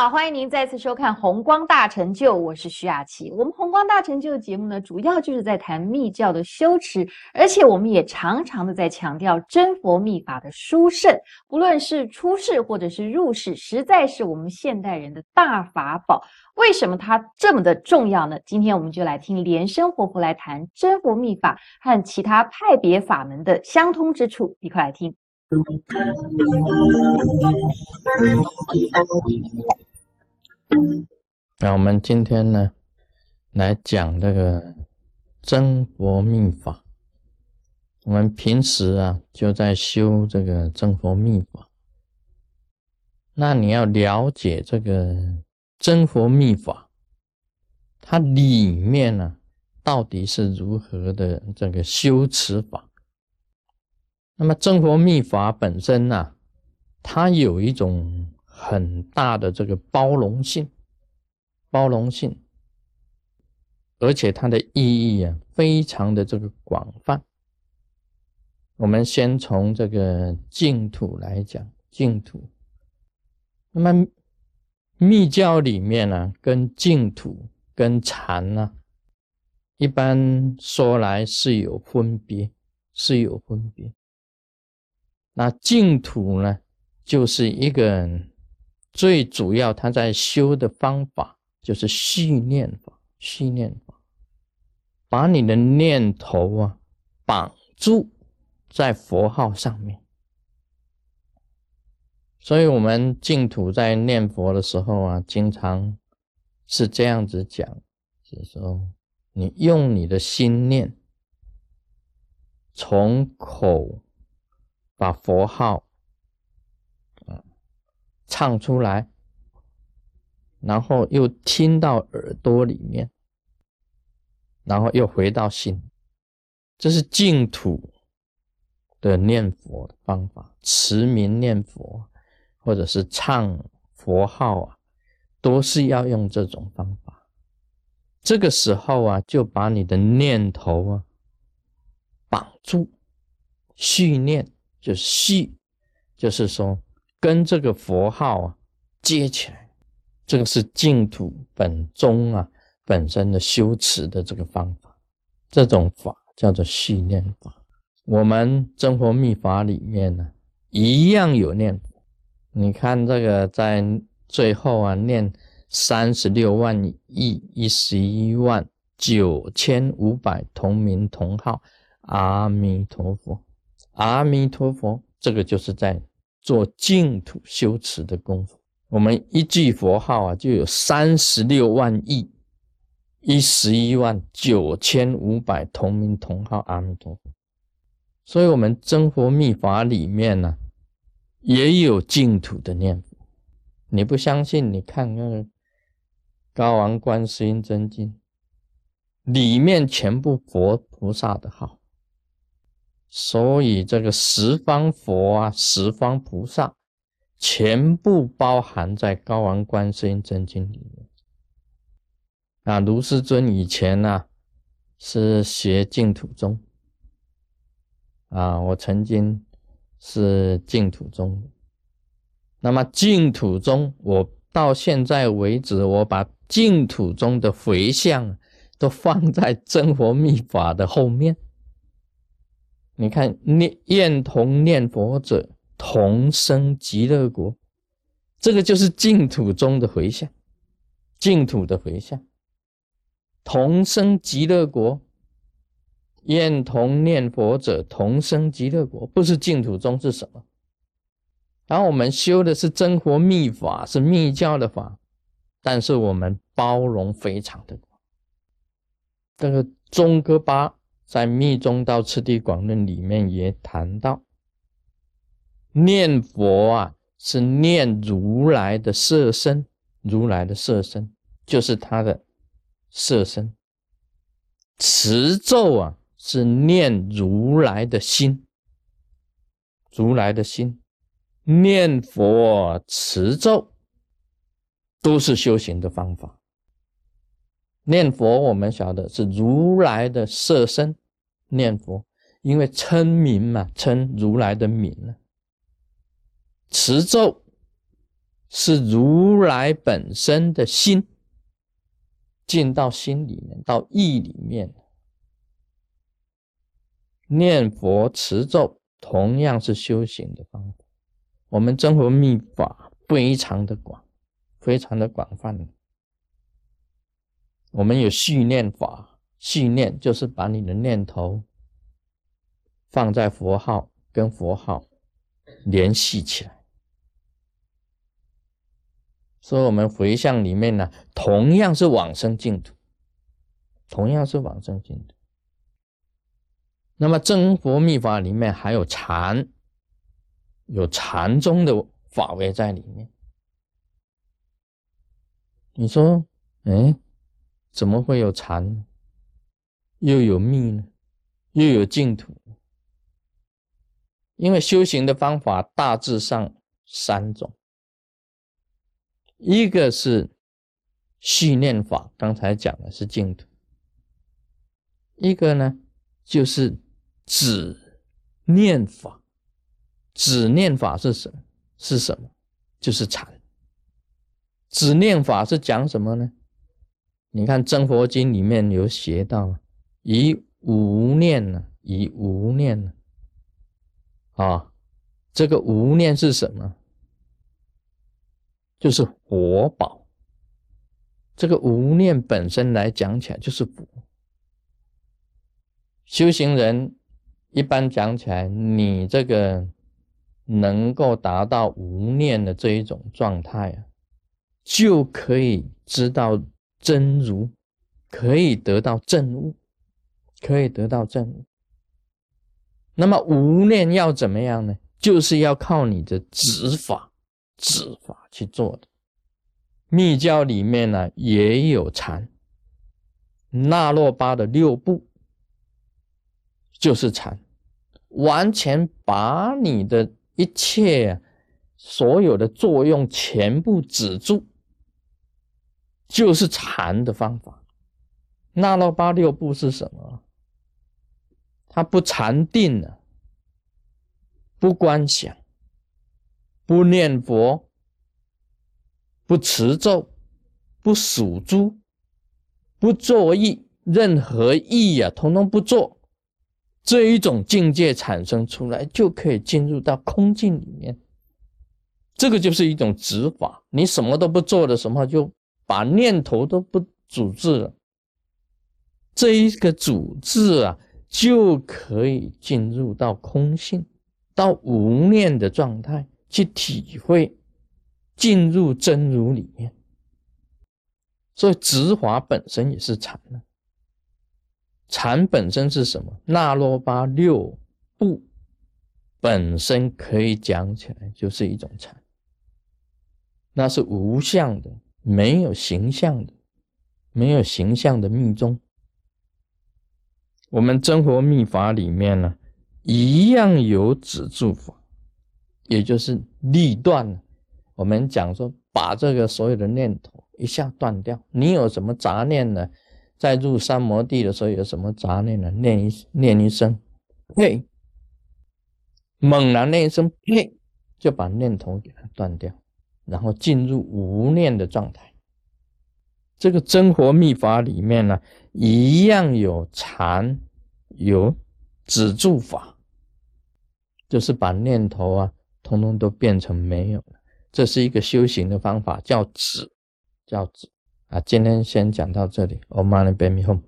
好，欢迎您再次收看《红光大成就》，我是徐雅琪。我们《红光大成就》的节目呢，主要就是在谈密教的修持，而且我们也常常的在强调真佛密法的殊胜，不论是出世或者是入世，实在是我们现代人的大法宝。为什么它这么的重要呢？今天我们就来听莲生活佛来谈真佛密法和其他派别法门的相通之处，一块来听。那我们今天呢，来讲这个真佛密法。我们平时啊，就在修这个真佛密法。那你要了解这个真佛密法，它里面呢，到底是如何的这个修持法？那么真佛密法本身呢，它有一种很大的这个包容性，包容性，而且它的意义啊，非常的这个广泛。我们先从这个净土来讲，净土。那么密教里面呢，跟净土跟禅呢，一般说来是有分别，是有分别。那净土呢，就是一个最主要，他在修的方法就是续念法，续念法，把你的念头啊绑住在佛号上面。所以，我们净土在念佛的时候啊，经常是这样子讲，是说，你用你的心念，从口。把佛号，唱出来，然后又听到耳朵里面，然后又回到心，这是净土的念佛方法。持名念佛，或者是唱佛号啊，都是要用这种方法。这个时候啊，就把你的念头啊绑住，续念。就续，就是说跟这个佛号啊接起来，这个是净土本宗啊本身的修持的这个方法，这种法叫做系念法。我们真佛密法里面呢，一样有念佛。你看这个在最后啊，念三十六万亿一十一万九千五百同名同号，阿弥陀佛。阿弥陀佛，这个就是在做净土修持的功夫。我们一句佛号啊，就有三十六万亿一十一万九千五百同名同号阿弥陀佛。所以，我们真佛密法里面呢，也有净土的念佛。你不相信？你看那个《高王观世音真经》，里面全部佛菩萨的号。所以这个十方佛啊，十方菩萨，全部包含在《高王观世音真经》里面。啊，卢师尊以前呢是学净土宗，啊，我曾经是净土宗。那么净土宗，我到现在为止，我把净土宗的回向都放在真佛密法的后面。你看，念愿同念佛者同生极乐国，这个就是净土中的回向，净土的回向，同生极乐国，愿同念佛者同生极乐国，不是净土中是什么？然后我们修的是真佛密法，是密教的法，但是我们包容非常的广，这个中哥巴。在《密宗道次第广论》里面也谈到，念佛啊是念如来的色身，如来的色身就是他的色身；持咒啊是念如来的心，如来的心。念佛持咒都是修行的方法。念佛我们晓得是如来的色身。念佛，因为称名嘛，称如来的名呢。持咒是如来本身的心进到心里面，到意里面。念佛持咒同样是修行的方法。我们真佛密法非常的广，非常的广泛。我们有训练法，训练就是把你的念头放在佛号跟佛号联系起来。所以，我们回向里面呢，同样是往生净土，同样是往生净土。那么真佛密法里面还有禅，有禅宗的法位在里面。你说，哎，怎么会有禅呢？又有密呢？又有净土？因为修行的方法大致上三种。一个是续念法，刚才讲的是净土；一个呢，就是止念法。止念法是什么？是什么？就是禅。止念法是讲什么呢？你看《真佛经》里面有写到，以无念呢，以无念呢，啊，这个无念是什么？就是活宝，这个无念本身来讲起来就是佛。修行人一般讲起来，你这个能够达到无念的这一种状态啊，就可以知道真如，可以得到正悟，可以得到正悟。那么无念要怎么样呢？就是要靠你的执法。指法去做的，密教里面呢也有禅，那洛巴的六步就是禅，完全把你的一切所有的作用全部止住，就是禅的方法。那洛巴六步是什么？他不禅定呢，不观想。不念佛，不持咒，不数珠，不作意，任何意呀，统统不做，这一种境界产生出来，就可以进入到空境里面。这个就是一种执法，你什么都不做的时候，就把念头都不组织了。这一个组织啊，就可以进入到空性，到无念的状态。去体会，进入真如里面，所以直法本身也是禅呢。禅本身是什么？那罗巴六部本身可以讲起来就是一种禅，那是无相的，没有形象的，没有形象的密宗。我们真佛密法里面呢，一样有止住法。也就是立断。我们讲说，把这个所有的念头一下断掉。你有什么杂念呢？在入三摩地的时候有什么杂念呢？念一念一声，嘿，猛然念一声，嘿，就把念头给它断掉，然后进入无念的状态。这个真活密法里面呢，一样有禅，有止住法，就是把念头啊。通通都变成没有了，这是一个修行的方法，叫止，叫止啊。今天先讲到这里，Om Mani Padme Hum。